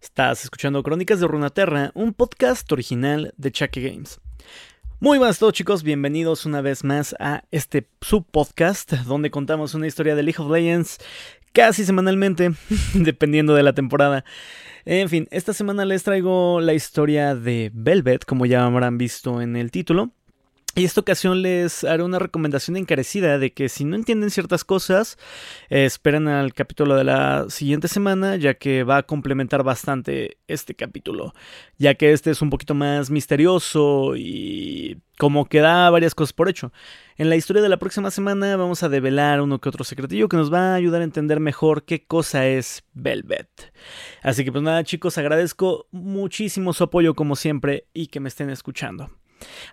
Estás escuchando Crónicas de Runaterra, un podcast original de Chucky Games. Muy buenas a todos chicos, bienvenidos una vez más a este subpodcast donde contamos una historia de League of Legends casi semanalmente, dependiendo de la temporada. En fin, esta semana les traigo la historia de Velvet, como ya habrán visto en el título. Y esta ocasión les haré una recomendación encarecida de que si no entienden ciertas cosas, esperen al capítulo de la siguiente semana, ya que va a complementar bastante este capítulo, ya que este es un poquito más misterioso y como que da varias cosas por hecho. En la historia de la próxima semana vamos a develar uno que otro secretillo que nos va a ayudar a entender mejor qué cosa es Velvet. Así que pues nada chicos, agradezco muchísimo su apoyo como siempre y que me estén escuchando.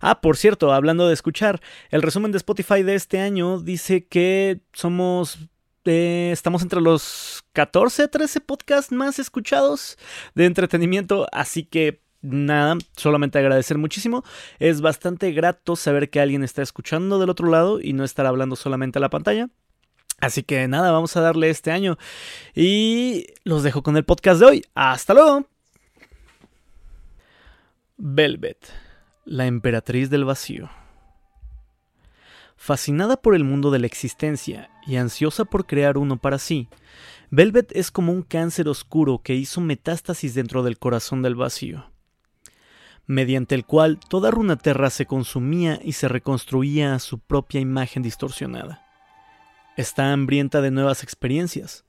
Ah, por cierto, hablando de escuchar, el resumen de Spotify de este año dice que somos eh, estamos entre los 14, 13 podcasts más escuchados de entretenimiento, así que nada, solamente agradecer muchísimo. Es bastante grato saber que alguien está escuchando del otro lado y no estar hablando solamente a la pantalla. Así que nada, vamos a darle este año. Y los dejo con el podcast de hoy. Hasta luego. Velvet la emperatriz del vacío. Fascinada por el mundo de la existencia y ansiosa por crear uno para sí, Velvet es como un cáncer oscuro que hizo metástasis dentro del corazón del vacío, mediante el cual toda Runaterra se consumía y se reconstruía a su propia imagen distorsionada. Está hambrienta de nuevas experiencias,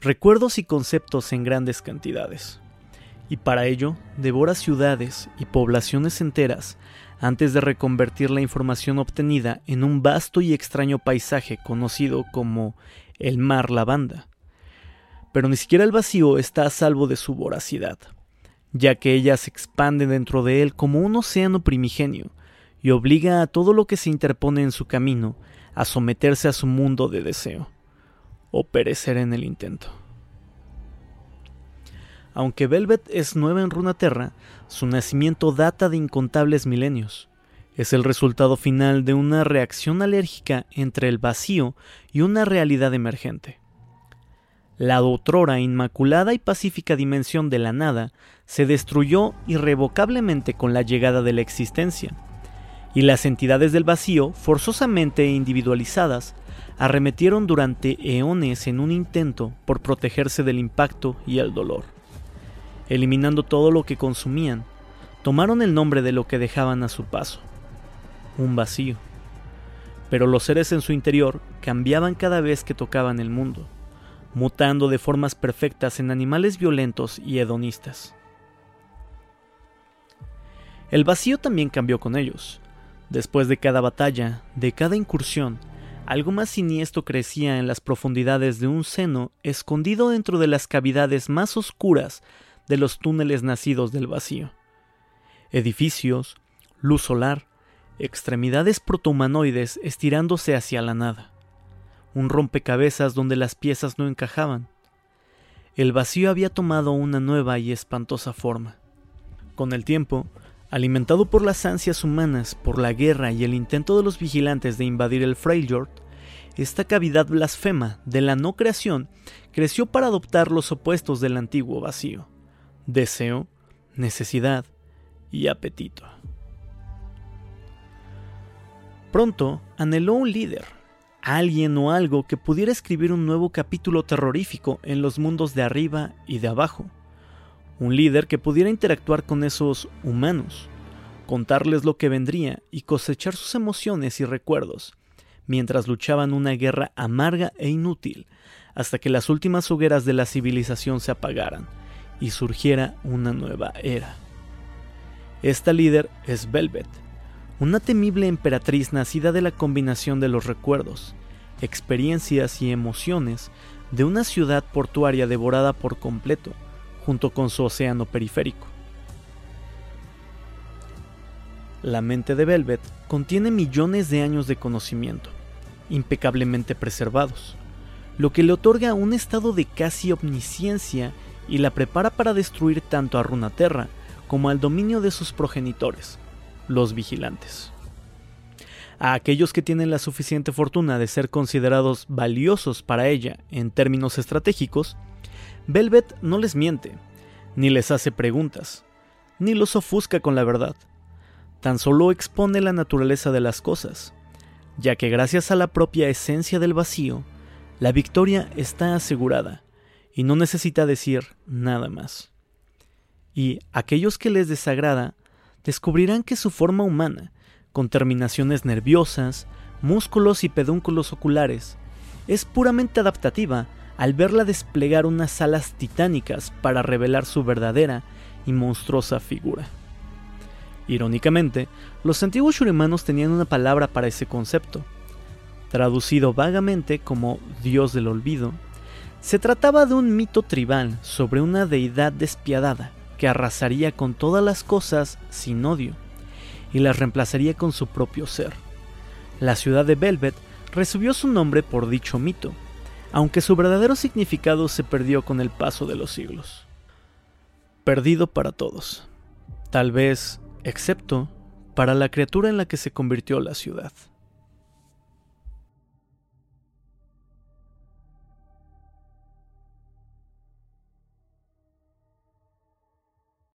recuerdos y conceptos en grandes cantidades y para ello devora ciudades y poblaciones enteras antes de reconvertir la información obtenida en un vasto y extraño paisaje conocido como el mar lavanda. Pero ni siquiera el vacío está a salvo de su voracidad, ya que ella se expande dentro de él como un océano primigenio y obliga a todo lo que se interpone en su camino a someterse a su mundo de deseo, o perecer en el intento. Aunque Velvet es nueva en Runaterra, su nacimiento data de incontables milenios. Es el resultado final de una reacción alérgica entre el vacío y una realidad emergente. La otrora inmaculada y pacífica dimensión de la nada se destruyó irrevocablemente con la llegada de la existencia, y las entidades del vacío, forzosamente individualizadas, arremetieron durante eones en un intento por protegerse del impacto y el dolor eliminando todo lo que consumían, tomaron el nombre de lo que dejaban a su paso, un vacío. Pero los seres en su interior cambiaban cada vez que tocaban el mundo, mutando de formas perfectas en animales violentos y hedonistas. El vacío también cambió con ellos. Después de cada batalla, de cada incursión, algo más siniestro crecía en las profundidades de un seno escondido dentro de las cavidades más oscuras de los túneles nacidos del vacío. Edificios, luz solar, extremidades protohumanoides estirándose hacia la nada. Un rompecabezas donde las piezas no encajaban. El vacío había tomado una nueva y espantosa forma. Con el tiempo, alimentado por las ansias humanas, por la guerra y el intento de los vigilantes de invadir el Freljord, esta cavidad blasfema de la no creación creció para adoptar los opuestos del antiguo vacío deseo, necesidad y apetito. Pronto anheló un líder, alguien o algo que pudiera escribir un nuevo capítulo terrorífico en los mundos de arriba y de abajo. Un líder que pudiera interactuar con esos humanos, contarles lo que vendría y cosechar sus emociones y recuerdos, mientras luchaban una guerra amarga e inútil, hasta que las últimas hogueras de la civilización se apagaran y surgiera una nueva era. Esta líder es Velvet, una temible emperatriz nacida de la combinación de los recuerdos, experiencias y emociones de una ciudad portuaria devorada por completo, junto con su océano periférico. La mente de Velvet contiene millones de años de conocimiento, impecablemente preservados, lo que le otorga un estado de casi omnisciencia y la prepara para destruir tanto a Runaterra como al dominio de sus progenitores, los vigilantes. A aquellos que tienen la suficiente fortuna de ser considerados valiosos para ella en términos estratégicos, Velvet no les miente, ni les hace preguntas, ni los ofusca con la verdad. Tan solo expone la naturaleza de las cosas, ya que gracias a la propia esencia del vacío, la victoria está asegurada y no necesita decir nada más. Y aquellos que les desagrada descubrirán que su forma humana, con terminaciones nerviosas, músculos y pedúnculos oculares, es puramente adaptativa al verla desplegar unas alas titánicas para revelar su verdadera y monstruosa figura. Irónicamente, los antiguos shurimanos tenían una palabra para ese concepto. Traducido vagamente como Dios del Olvido, se trataba de un mito tribal sobre una deidad despiadada que arrasaría con todas las cosas sin odio y las reemplazaría con su propio ser. La ciudad de Velvet recibió su nombre por dicho mito, aunque su verdadero significado se perdió con el paso de los siglos. Perdido para todos, tal vez excepto para la criatura en la que se convirtió la ciudad.